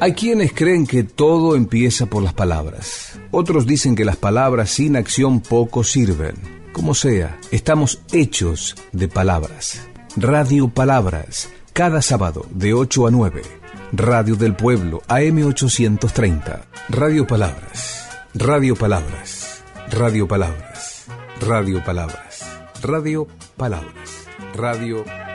Hay quienes creen que todo empieza por las palabras. Otros dicen que las palabras sin acción poco sirven. Como sea, estamos hechos de palabras. Radio Palabras, cada sábado de 8 a 9. Radio del Pueblo, AM830. Radio Palabras. Radio Palabras. Radio Palabras. Radio Palabras. Radio Palabras. Radio Palabras.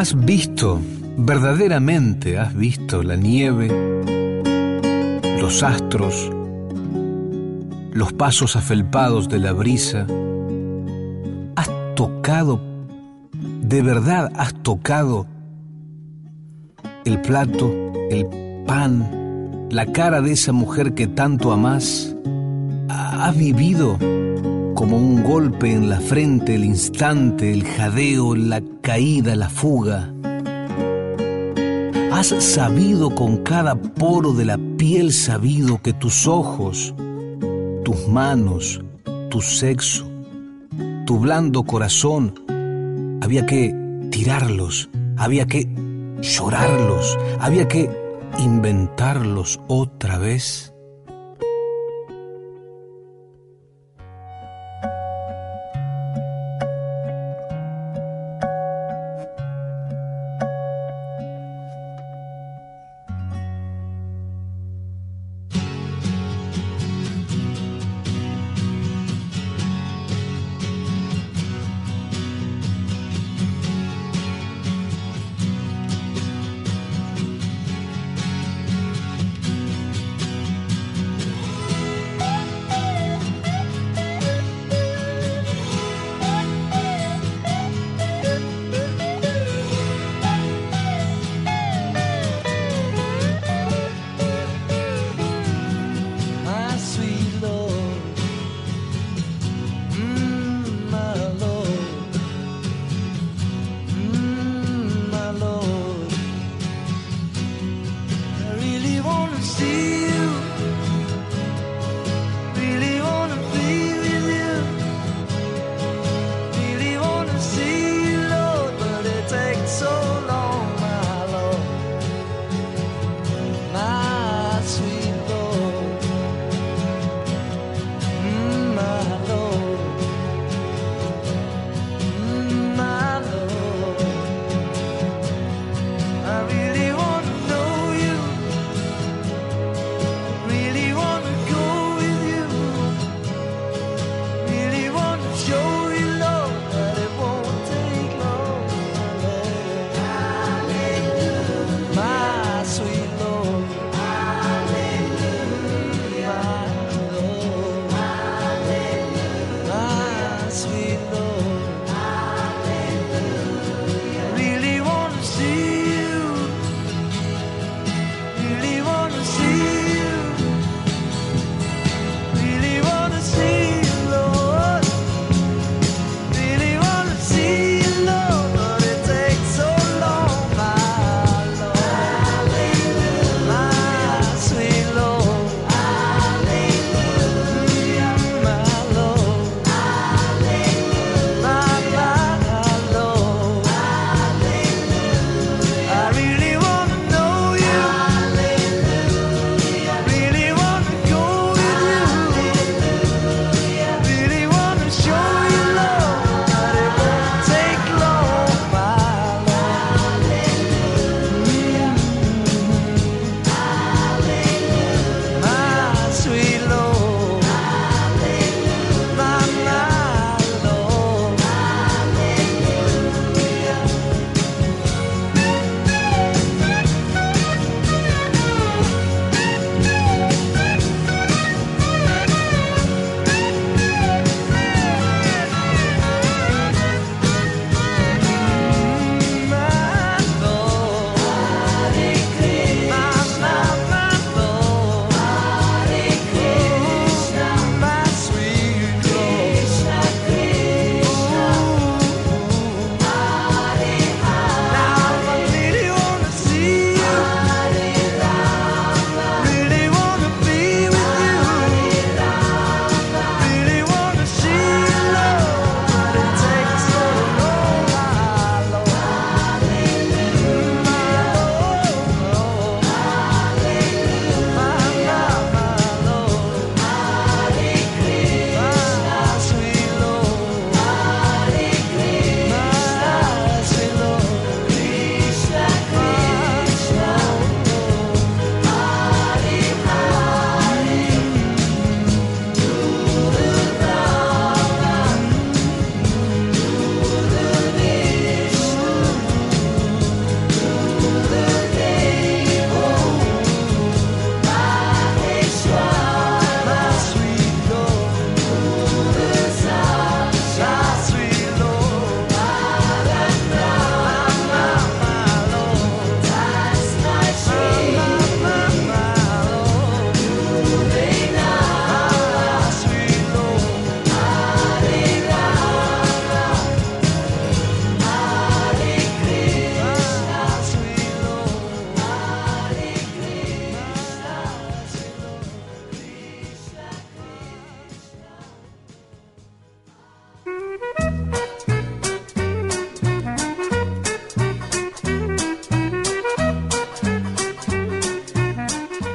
¿Has visto, verdaderamente has visto la nieve, los astros, los pasos afelpados de la brisa? ¿Has tocado, de verdad has tocado el plato, el pan, la cara de esa mujer que tanto amas? ¿Has vivido? Como un golpe en la frente, el instante, el jadeo, la caída, la fuga. Has sabido con cada poro de la piel sabido que tus ojos, tus manos, tu sexo, tu blando corazón, había que tirarlos, había que llorarlos, había que inventarlos otra vez.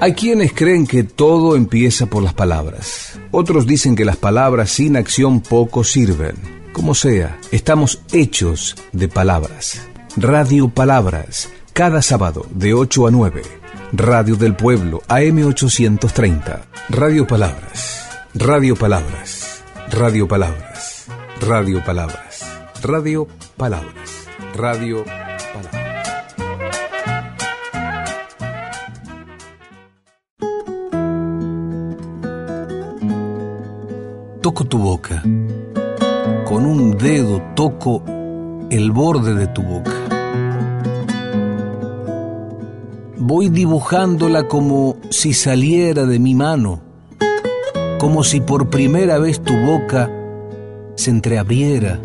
Hay quienes creen que todo empieza por las palabras. Otros dicen que las palabras sin acción poco sirven. Como sea, estamos hechos de palabras. Radio Palabras, cada sábado de 8 a 9. Radio del Pueblo, AM830. Radio Palabras. Radio Palabras. Radio Palabras. Radio Palabras. Radio Palabras. Radio Palabras. Toco tu boca. Con un dedo toco el borde de tu boca. Voy dibujándola como si saliera de mi mano, como si por primera vez tu boca se entreabriera.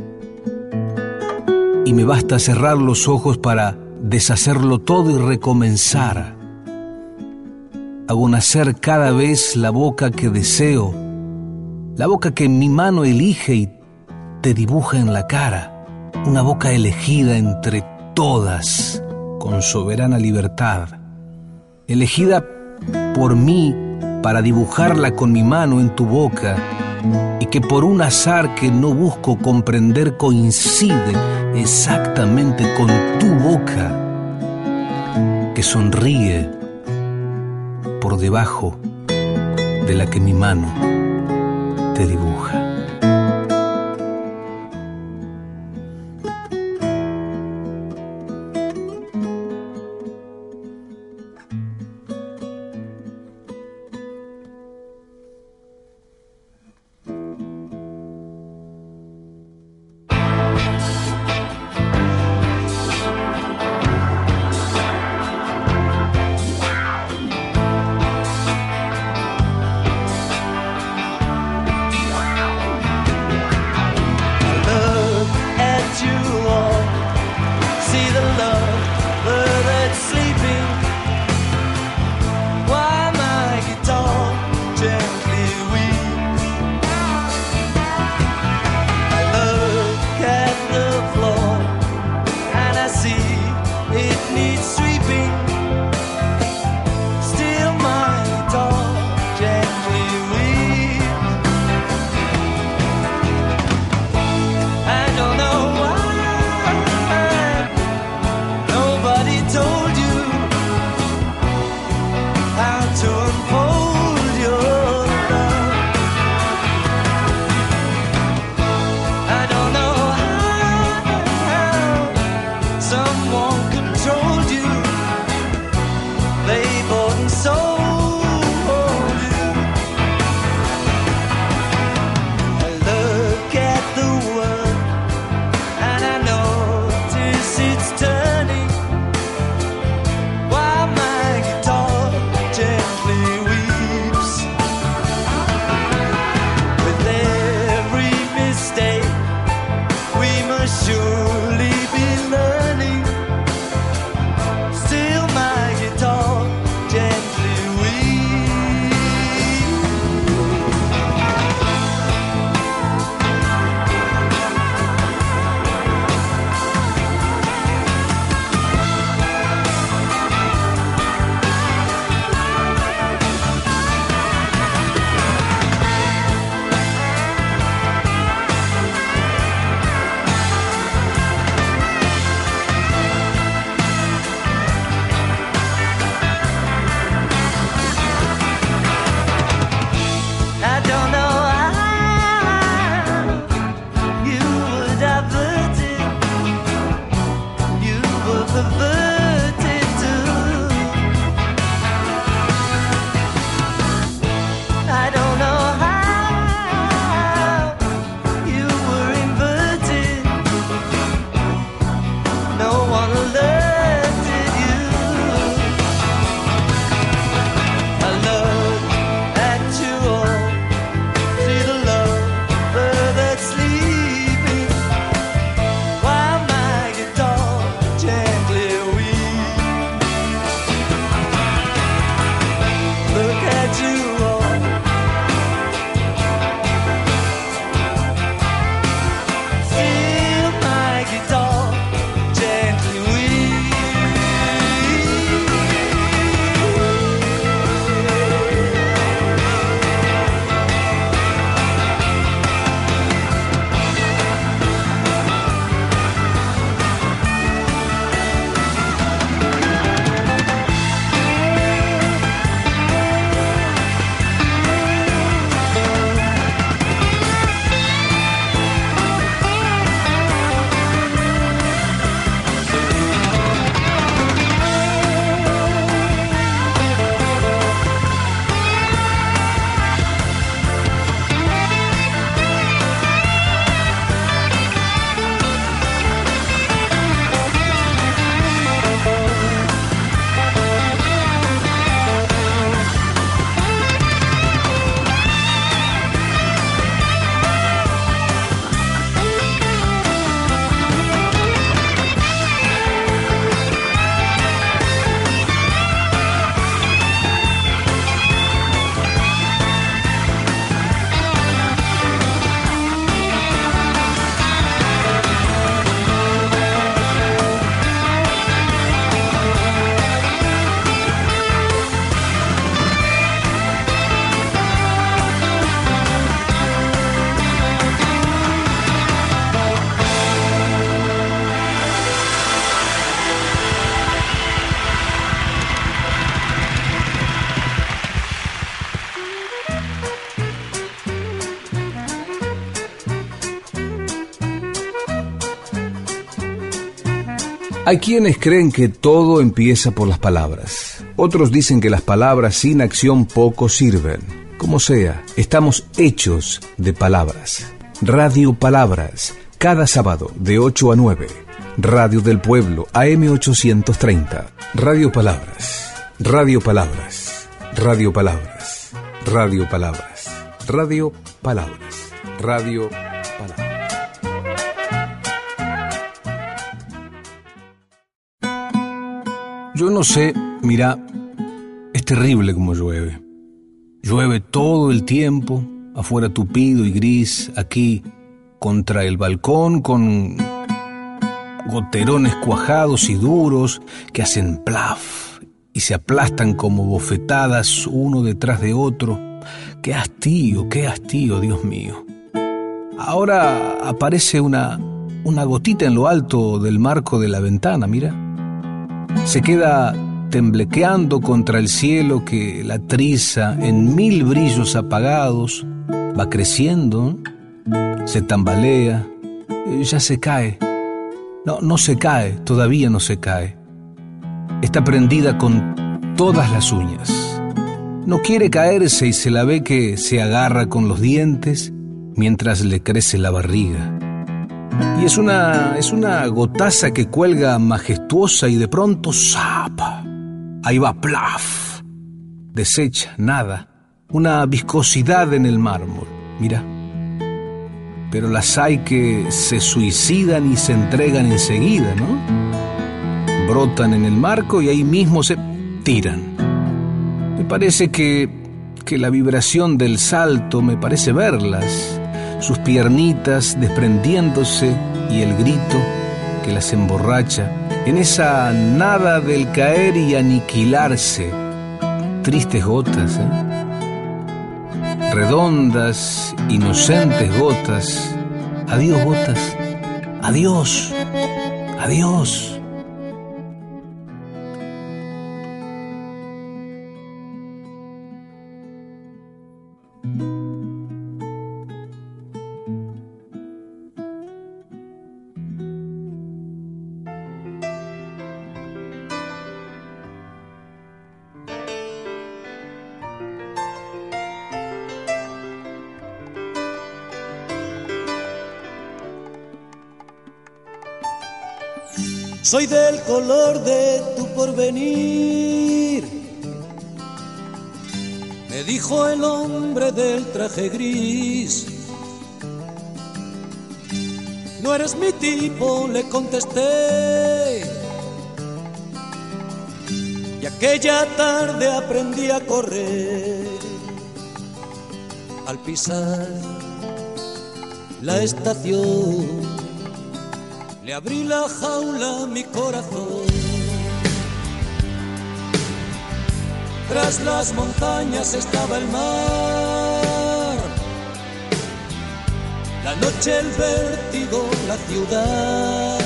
Y me basta cerrar los ojos para deshacerlo todo y recomenzar. Hago nacer cada vez la boca que deseo la boca que mi mano elige y te dibuja en la cara, una boca elegida entre todas con soberana libertad, elegida por mí para dibujarla con mi mano en tu boca y que por un azar que no busco comprender coincide exactamente con tu boca que sonríe por debajo de la que mi mano dibuja. Hay quienes creen que todo empieza por las palabras. Otros dicen que las palabras sin acción poco sirven. Como sea, estamos hechos de palabras. Radio Palabras, cada sábado de 8 a 9. Radio del Pueblo, AM830. Radio Palabras. Radio Palabras. Radio Palabras. Radio Palabras. Radio Palabras. Radio Palabras. Yo no sé, mira, es terrible como llueve. Llueve todo el tiempo, afuera tupido y gris, aquí contra el balcón con goterones cuajados y duros que hacen plaf y se aplastan como bofetadas uno detrás de otro. Qué hastío, qué hastío, Dios mío. Ahora aparece una, una gotita en lo alto del marco de la ventana, mira. Se queda temblequeando contra el cielo que la triza en mil brillos apagados va creciendo, se tambalea, ya se cae. No, no se cae, todavía no se cae. Está prendida con todas las uñas. No quiere caerse y se la ve que se agarra con los dientes mientras le crece la barriga. Y es una, es una gotaza que cuelga majestuosa y de pronto ¡zapa! Ahí va, plaf. Desecha, nada. Una viscosidad en el mármol. Mira. Pero las hay que se suicidan y se entregan enseguida, ¿no? Brotan en el marco y ahí mismo se tiran. Me parece que, que la vibración del salto, me parece verlas, sus piernitas desprendiéndose y el grito que las emborracha, en esa nada del caer y aniquilarse. Tristes gotas, ¿eh? redondas, inocentes gotas. Adiós gotas, adiós, adiós. Soy del color de tu porvenir. Me dijo el hombre del traje gris. No eres mi tipo, le contesté. Y aquella tarde aprendí a correr. Al pisar la estación le abrí la jaula mi corazón. Tras las montañas estaba el mar. La noche, el vértigo, la ciudad.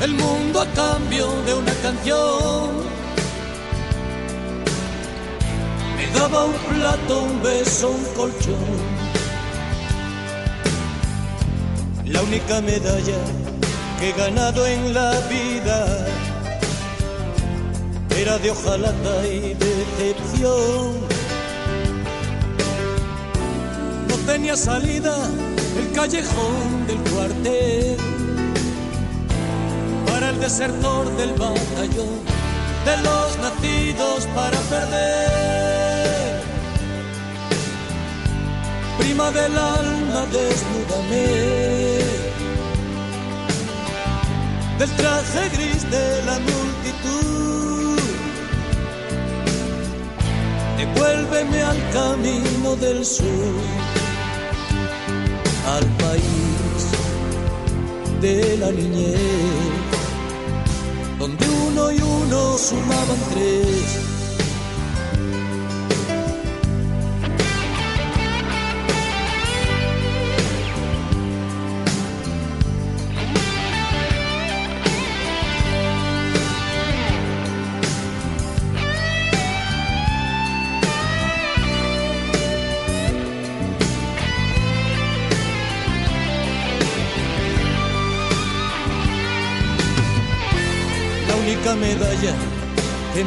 El mundo a cambio de una canción. Me daba un plato, un beso, un colchón la única medalla que he ganado en la vida era de hojalata y decepción. No tenía salida el callejón del cuartel para el desertor del batallón de los nacidos para perder. Prima del alma, desnúdame del traje gris de la multitud. Devuélveme al camino del sur, al país de la niñez, donde uno y uno sumaban tres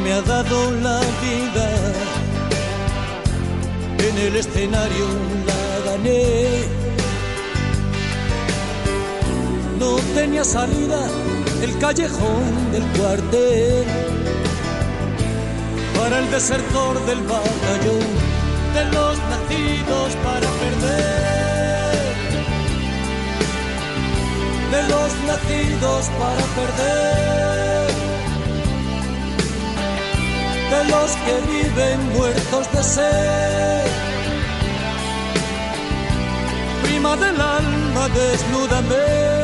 me ha dado la vida. En el escenario la gané. No tenía salida el callejón del cuartel para el desertor del batallón de los nacidos para perder de los nacidos para perder de los que viven muertos de sed. Prima del alma desnúdame.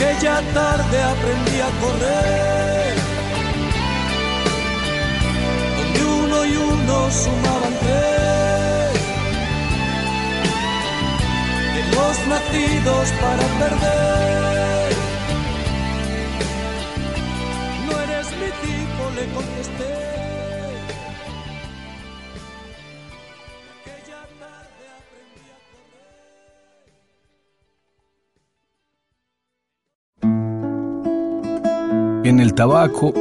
Aquella tarde aprendí a correr, donde uno y uno sumaban tres, de los nacidos para perder. El tabaco,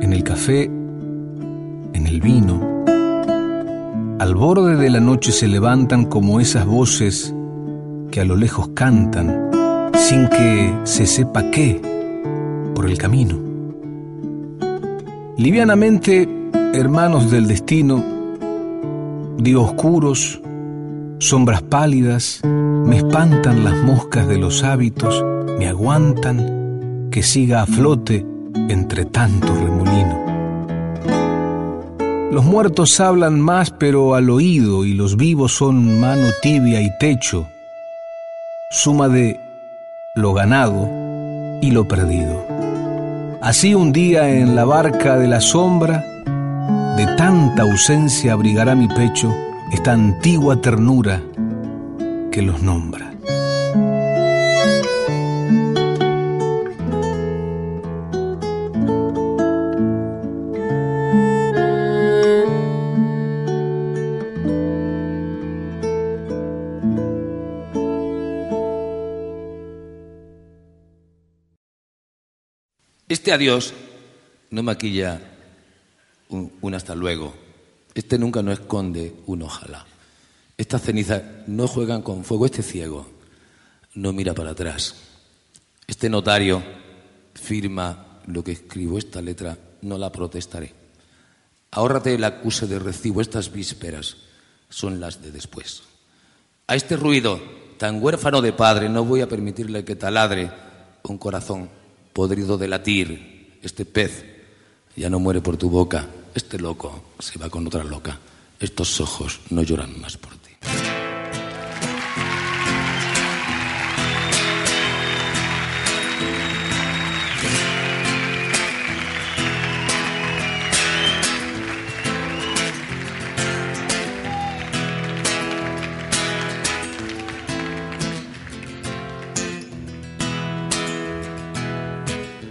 en el café, en el vino. Al borde de la noche se levantan como esas voces que a lo lejos cantan, sin que se sepa qué, por el camino. Livianamente, hermanos del destino, días oscuros, sombras pálidas, me espantan las moscas de los hábitos, me aguantan que siga a flote entre tanto remolino. Los muertos hablan más pero al oído y los vivos son mano tibia y techo, suma de lo ganado y lo perdido. Así un día en la barca de la sombra, de tanta ausencia abrigará mi pecho esta antigua ternura que los nombra. Este adiós no maquilla un, hasta luego. Este nunca no esconde un ojalá. Estas cenizas no juegan con fuego. Este ciego no mira para atrás. Este notario firma lo que escribo. Esta letra no la protestaré. Ahórrate el acuse de recibo. Estas vísperas son las de después. A este ruido tan huérfano de padre no voy a permitirle que taladre un corazón podrido de latir, este pez ya no muere por tu boca, este loco se va con otra loca, estos ojos no lloran más por ti.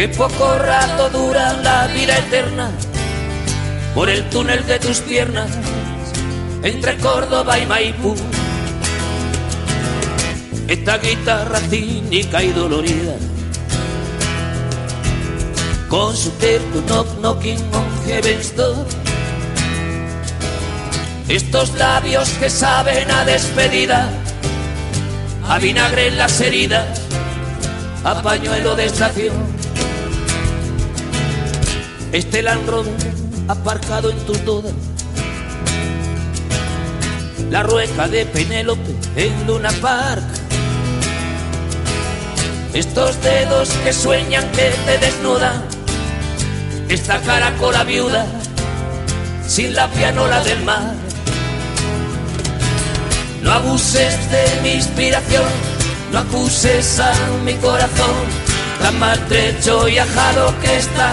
Que poco rato dura la vida eterna por el túnel de tus piernas entre Córdoba y Maipú. Esta guitarra cínica y dolorida con su terco knock knocking on heaven's door. Estos labios que saben a despedida a vinagre en las heridas, a pañuelo de estación. Este Land aparcado en tus dudas, la rueca de Penélope en Luna Park. Estos dedos que sueñan que te desnudan, esta caracola viuda sin la pianola del mar. No abuses de mi inspiración, no acuses a mi corazón, tan maltrecho y ajado que está,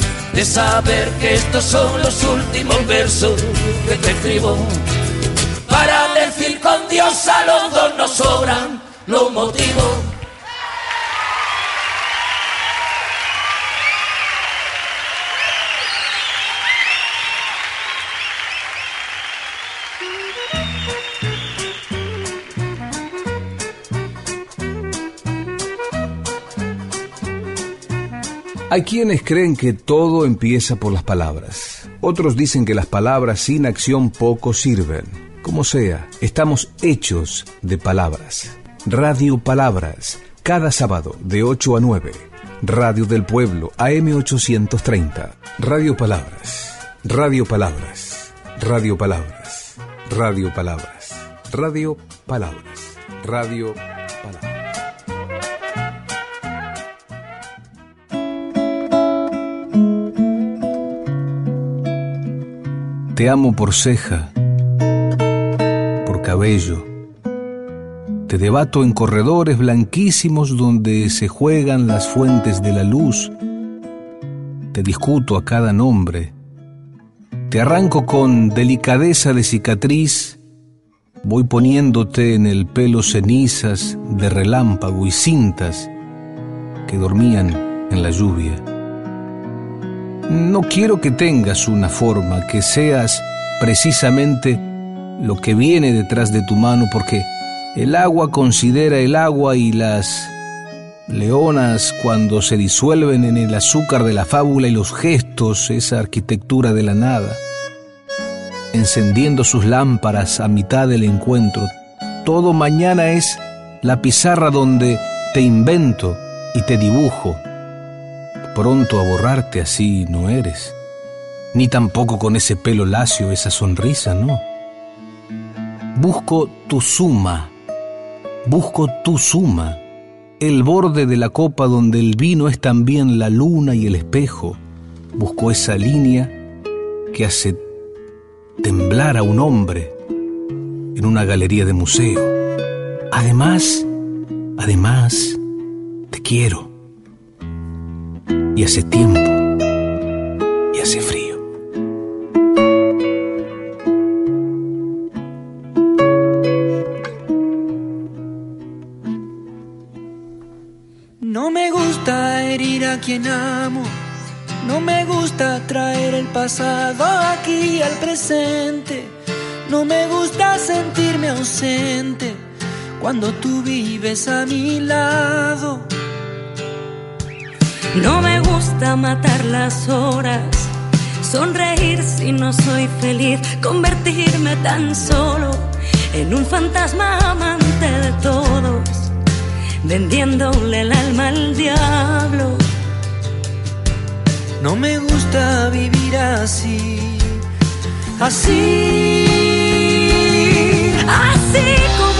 de saber que estos son los últimos versos que te escribo. Para decir con Dios a los dos nos sobran los motivos Hay quienes creen que todo empieza por las palabras. Otros dicen que las palabras sin acción poco sirven. Como sea, estamos hechos de palabras. Radio Palabras, cada sábado de 8 a 9. Radio del Pueblo, AM830. Radio Palabras. Radio Palabras. Radio Palabras. Radio Palabras. Radio Palabras. Radio Palabras. Te amo por ceja, por cabello. Te debato en corredores blanquísimos donde se juegan las fuentes de la luz. Te discuto a cada nombre. Te arranco con delicadeza de cicatriz. Voy poniéndote en el pelo cenizas de relámpago y cintas que dormían en la lluvia. No quiero que tengas una forma, que seas precisamente lo que viene detrás de tu mano, porque el agua considera el agua y las leonas cuando se disuelven en el azúcar de la fábula y los gestos, esa arquitectura de la nada, encendiendo sus lámparas a mitad del encuentro. Todo mañana es la pizarra donde te invento y te dibujo pronto a borrarte así no eres, ni tampoco con ese pelo lacio, esa sonrisa, no. Busco tu suma, Busco tu suma, el borde de la copa donde el vino es también la luna y el espejo. Busco esa línea que hace temblar a un hombre en una galería de museo. Además, además, te quiero. Y hace tiempo, y hace frío. quien amo. No me gusta traer el pasado aquí al presente. No me gusta sentirme ausente cuando tú vives a mi lado. No me gusta matar las horas, sonreír si no soy feliz, convertirme tan solo en un fantasma amante de todos, vendiéndole el alma al diablo. No me gusta vivir así, así, así como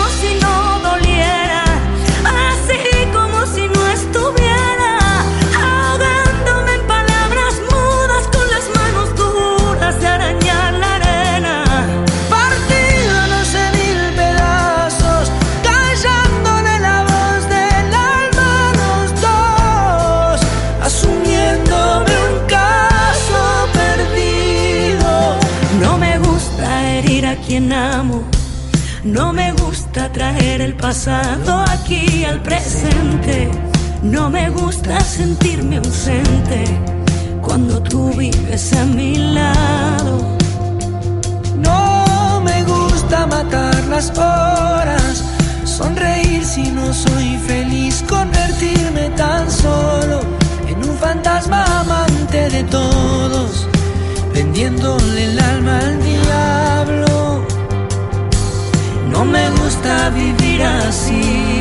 No me gusta traer el pasado aquí al presente. No me gusta sentirme ausente cuando tú vives a mi lado. No me gusta matar las horas, sonreír si no soy feliz, convertirme tan solo en un fantasma amante de todos, vendiéndole el alma al diablo. Me gusta vivir así.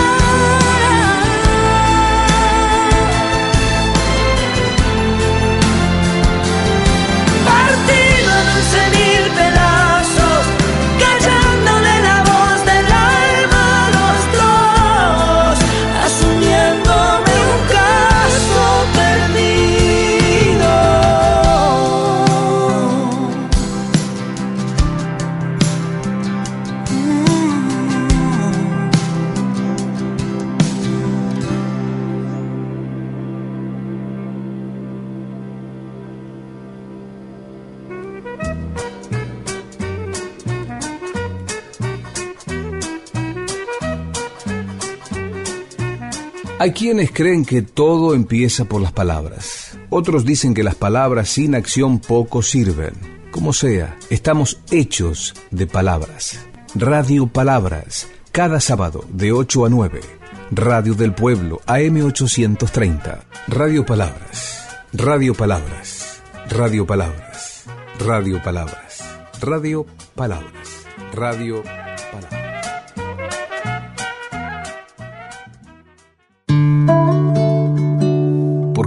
Hay quienes creen que todo empieza por las palabras. Otros dicen que las palabras sin acción poco sirven. Como sea, estamos hechos de palabras. Radio Palabras, cada sábado de 8 a 9. Radio del Pueblo, AM830. Radio Palabras. Radio Palabras. Radio Palabras. Radio Palabras. Radio Palabras. Radio Palabras.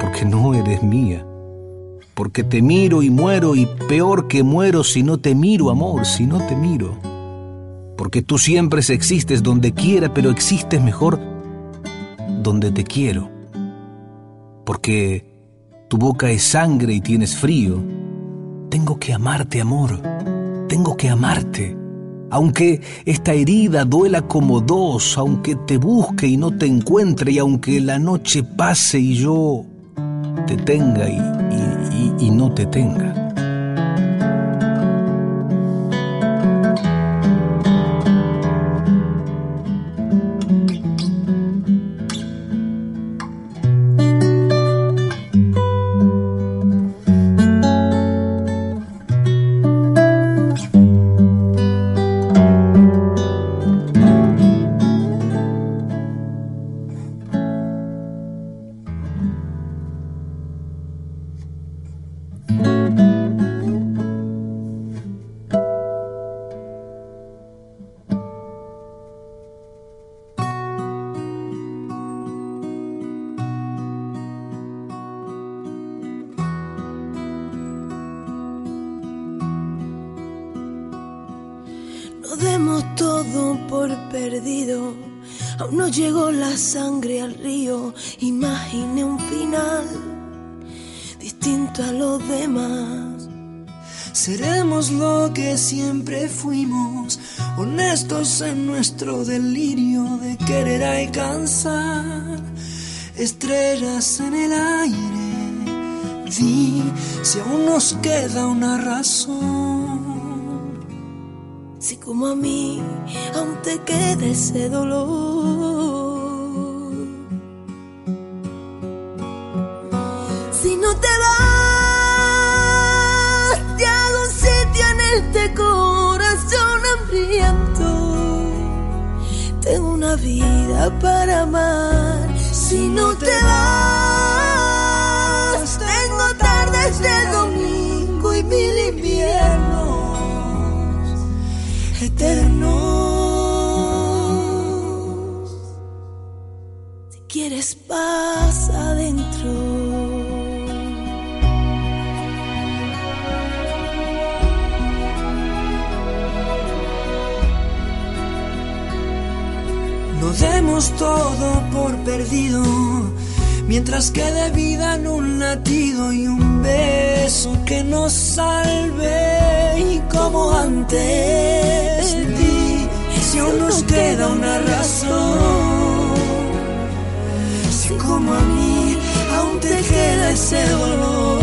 porque no eres mía, porque te miro y muero y peor que muero si no te miro, amor, si no te miro, porque tú siempre existes donde quiera, pero existes mejor donde te quiero, porque tu boca es sangre y tienes frío. Tengo que amarte, amor. Tengo que amarte. Aunque esta herida duela como dos, aunque te busque y no te encuentre, y aunque la noche pase y yo te tenga y, y, y no te tenga. En nuestro delirio de querer alcanzar estrellas en el aire. Di si aún nos queda una razón. Si como a mí aún te queda ese dolor. Una vida para amar. Si no te vas, tengo tardes de domingo y mil inviernos eternos. Si quieres paz demos todo por perdido, mientras quede vida en un latido y un beso que nos salve y como antes si aún nos queda una razón, si como a mí aún te queda ese dolor.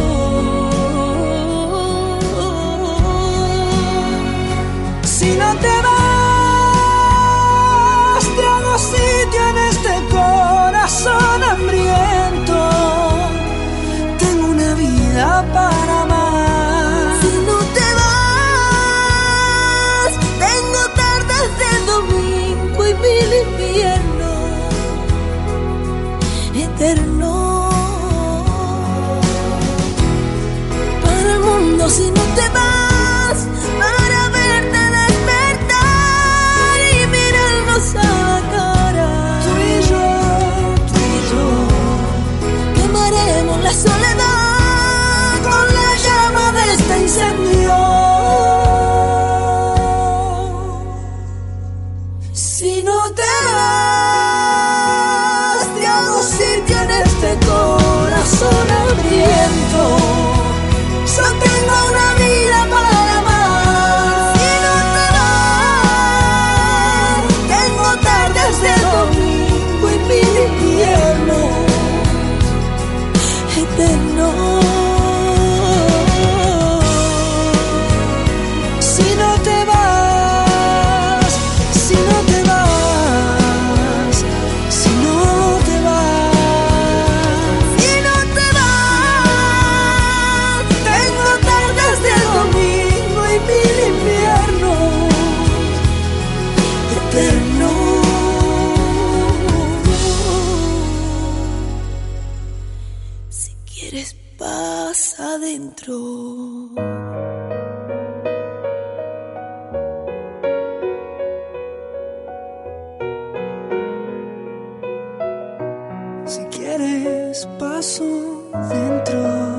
Si no te vas corazón hambriento. Paso dentro.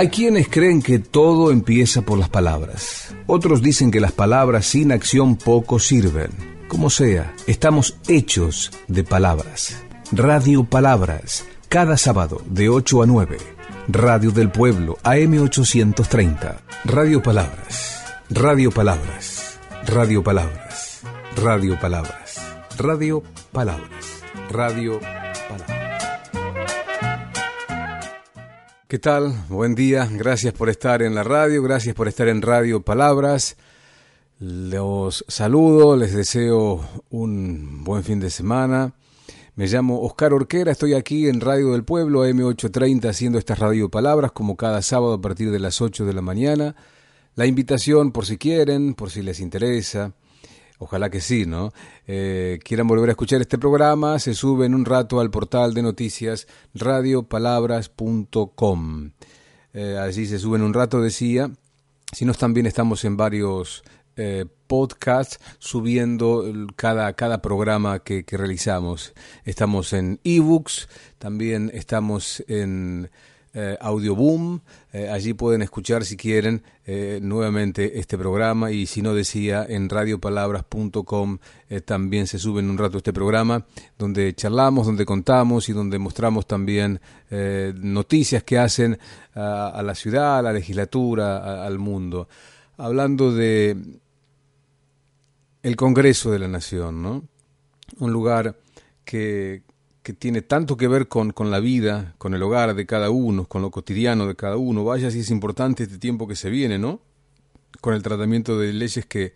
Hay quienes creen que todo empieza por las palabras. Otros dicen que las palabras sin acción poco sirven. Como sea, estamos hechos de palabras. Radio Palabras, cada sábado de 8 a 9. Radio del Pueblo, AM830. Radio Palabras. Radio Palabras. Radio Palabras. Radio Palabras. Radio Palabras. Radio Palabras. ¿Qué tal? Buen día. Gracias por estar en la radio. Gracias por estar en Radio Palabras. Los saludo, les deseo un buen fin de semana. Me llamo Oscar Orquera, estoy aquí en Radio del Pueblo, M830, haciendo estas Radio Palabras como cada sábado a partir de las 8 de la mañana. La invitación, por si quieren, por si les interesa, ojalá que sí, ¿no? Eh, quieran volver a escuchar este programa, se sube en un rato al portal de noticias radiopalabras.com. Eh, allí se sube en un rato, decía. Si no, también estamos en varios eh, podcasts subiendo cada, cada programa que, realizamos. Estamos en ebooks, también estamos en eh, Audioboom. Eh, allí pueden escuchar si quieren eh, nuevamente este programa y si no decía en radiopalabras.com eh, también se sube en un rato este programa donde charlamos, donde contamos y donde mostramos también noticias que hacen a, la ciudad, a la legislatura, al mundo. Hablando de el Congreso de la Nación, ¿no? Un lugar que, que tiene tanto que ver con, con la vida, con el hogar de cada uno, con lo cotidiano de cada uno. Vaya si es importante este tiempo que se viene, ¿no? Con el tratamiento de leyes que,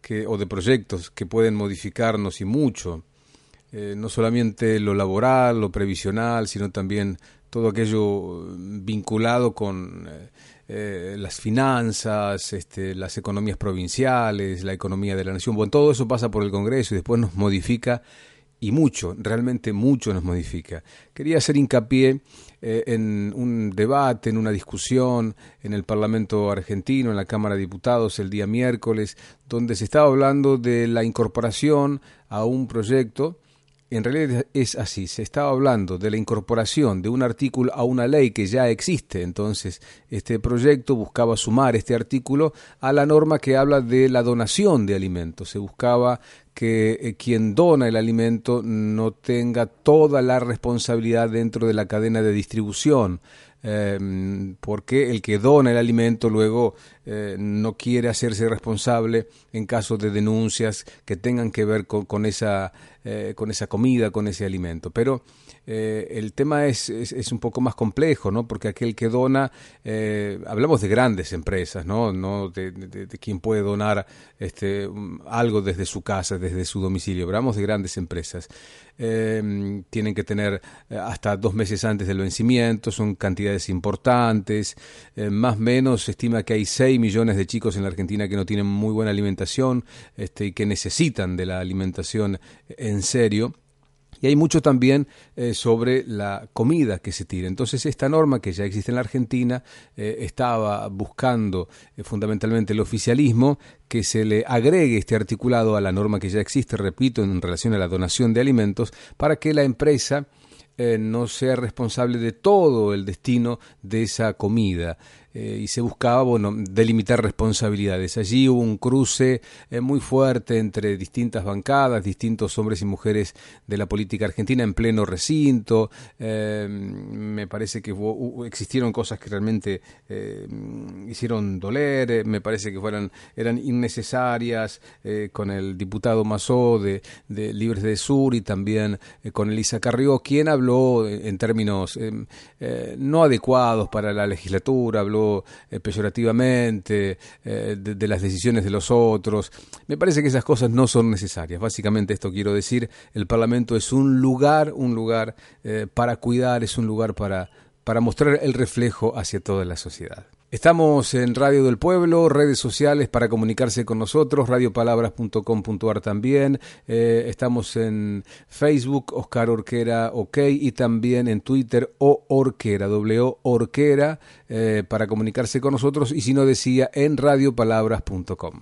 que o de proyectos que pueden modificarnos y mucho. Eh, no solamente lo laboral, lo previsional, sino también todo aquello vinculado con eh, las finanzas, este, las economías provinciales, la economía de la nación. Bueno, todo eso pasa por el Congreso y después nos modifica y mucho, realmente mucho nos modifica. Quería hacer hincapié eh, en un debate, en una discusión en el Parlamento argentino, en la Cámara de Diputados, el día miércoles, donde se estaba hablando de la incorporación a un proyecto en realidad es así, se estaba hablando de la incorporación de un artículo a una ley que ya existe, entonces este proyecto buscaba sumar este artículo a la norma que habla de la donación de alimentos, se buscaba que eh, quien dona el alimento no tenga toda la responsabilidad dentro de la cadena de distribución, eh, porque el que dona el alimento luego eh, no quiere hacerse responsable en caso de denuncias que tengan que ver con esa, eh, con esa comida, con ese alimento. Pero eh, el tema es, es, un poco más complejo, ¿no? Porque aquel que dona, eh, hablamos de grandes empresas, ¿no? No de, de, quien puede donar este, algo desde su casa, desde su domicilio. Hablamos de grandes empresas. Eh, tienen que tener eh, hasta dos meses antes del vencimiento, son cantidades importantes. Más o menos se estima que hay 6 millones de chicos en la Argentina que no tienen muy buena alimentación este, y que necesitan de la alimentación en serio. Y hay mucho también eh, sobre la comida que se tira. Entonces, esta norma que ya existe en la Argentina eh, estaba buscando eh, fundamentalmente el oficialismo que se le agregue este articulado a la norma que ya existe, repito, en relación a la donación de alimentos, para que la empresa no sea responsable de todo el destino de esa comida. Eh, y se buscaba, bueno, delimitar responsabilidades. Allí hubo un cruce eh, muy fuerte entre distintas bancadas, distintos hombres y mujeres de la política argentina en pleno recinto. Eh, me parece que hubo- existieron cosas que realmente eh, hicieron doler, me parece que fueran, eran innecesarias, con el diputado Mazó de, de Libres de Sur y también con Elisa Carrió, quien habló en términos no adecuados para la legislatura, eh, peyorativamente eh, de, de las decisiones de los otros. Me parece que esas cosas no son necesarias. Básicamente esto quiero decir, el Parlamento es un lugar, un lugar eh, para cuidar, es un lugar para para mostrar el reflejo hacia toda la sociedad. Estamos en Radio del Pueblo, redes sociales para comunicarse con nosotros, radiopalabras.com.ar también. Eh, estamos en Facebook, Oscar Orquera OK, y también en Twitter, O Orquera, W Orquera, eh, para comunicarse con nosotros. Y si no decía, en radiopalabras.com.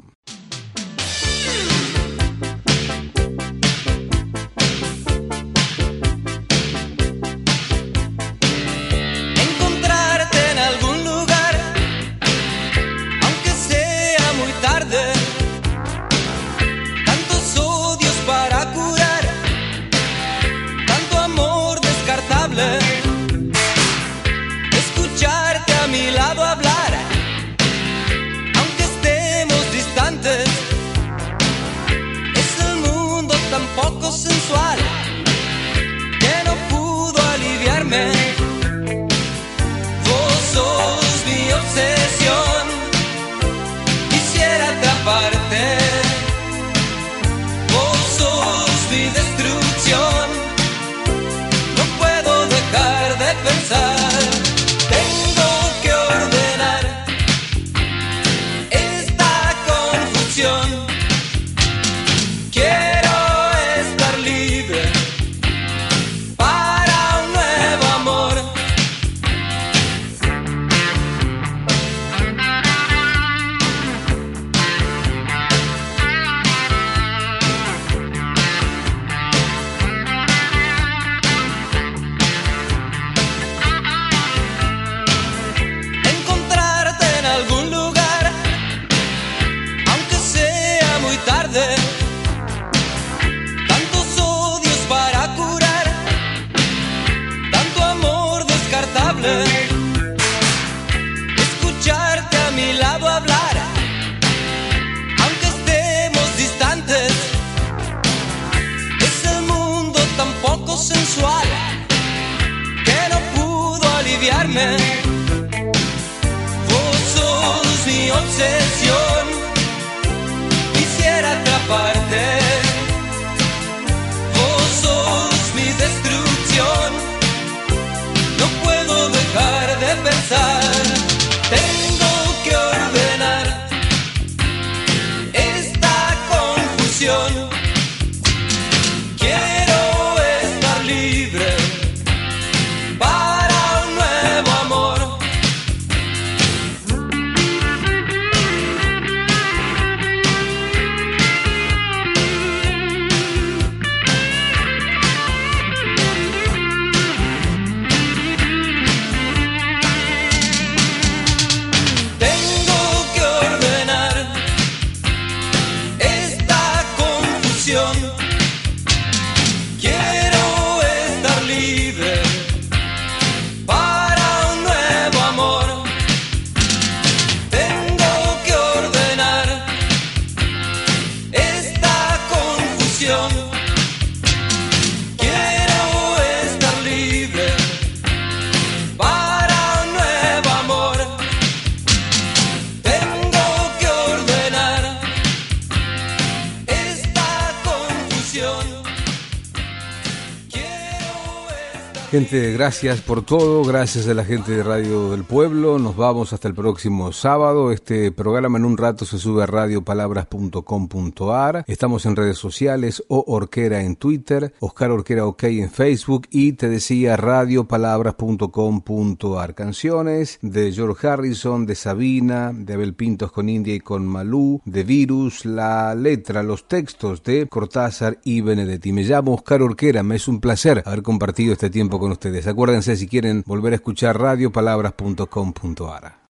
Gente, gracias por todo, gracias a la gente de Radio del Pueblo. Nos vamos hasta el próximo sábado. Este programa en un rato se sube a radiopalabras.com.ar. Estamos en redes sociales o Orquera en Twitter, Oscar Orquera OK en Facebook y te decía radiopalabras.com.ar. Canciones de George Harrison, de Sabina, de Abel Pintos con India y con Malú, de Virus, la letra, los textos de Cortázar y Benedetti. Me llamo Oscar Orquera, me es un placer haber compartido este tiempo con ustedes. Acuérdense si quieren volver a escuchar radiopalabras.com.ar.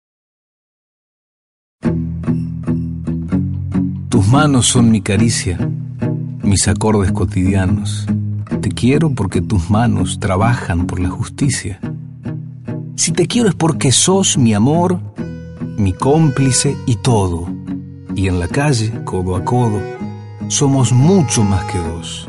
Tus manos son mi caricia, mis acordes cotidianos. Te quiero porque tus manos trabajan por la justicia. Si te quiero es porque sos mi amor, mi cómplice y todo. Y en la calle, codo a codo, somos mucho más que dos.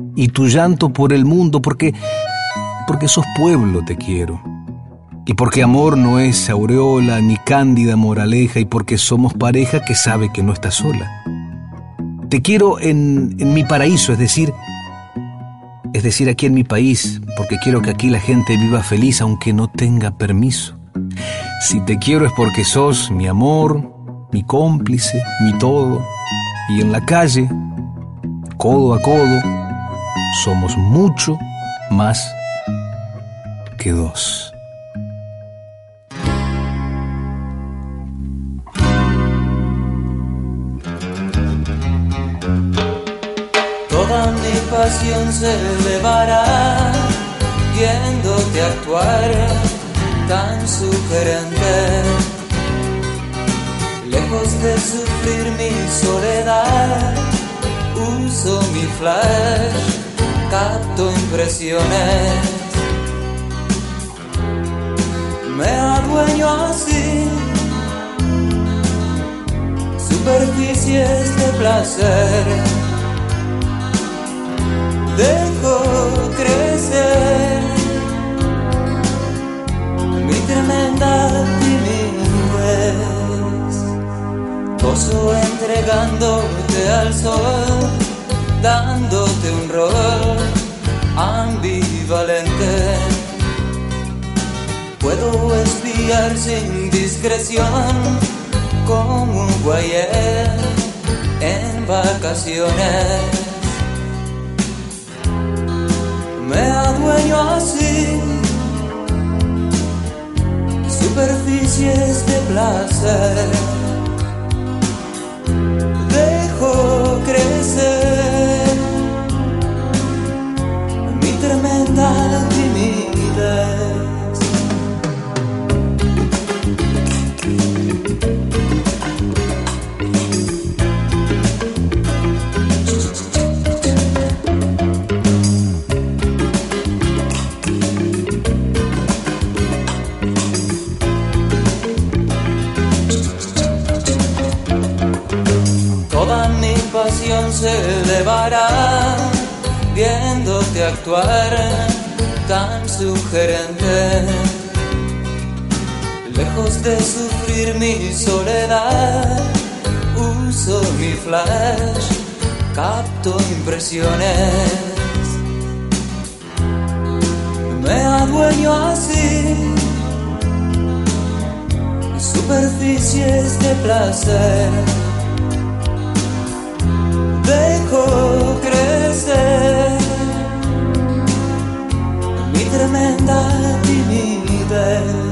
y tu llanto por el mundo, porque, porque sos pueblo te quiero. Y porque amor no es aureola ni cándida moraleja, y porque somos pareja que sabe que no está sola. Te quiero en, en mi paraíso, es decir, es decir, aquí en mi país, porque quiero que aquí la gente viva feliz aunque no tenga permiso. Si te quiero es porque sos mi amor, mi cómplice, mi todo. Y en la calle, codo a codo, somos mucho más que dos. pasión se elevará viéndote actuar tan sugerente. Lejos de sufrir mi soledad, uso mi flash, capto impresiones. Me adueño así, superficies de placer. Dejo crecer mi tremenda timidez, gozo entregándote al sol, dándote un rol ambivalente. Puedo espiar sin discreción como un guayer en vacaciones me adueño así superficies de placer. Dejo crecer tremenda timidez. se elevará viéndote actuar tan sugerente. Lejos de sufrir mi soledad, uso mi flash, capto impresiones. Me adueño así superficies de placer dejo crecer mi tremenda timidez.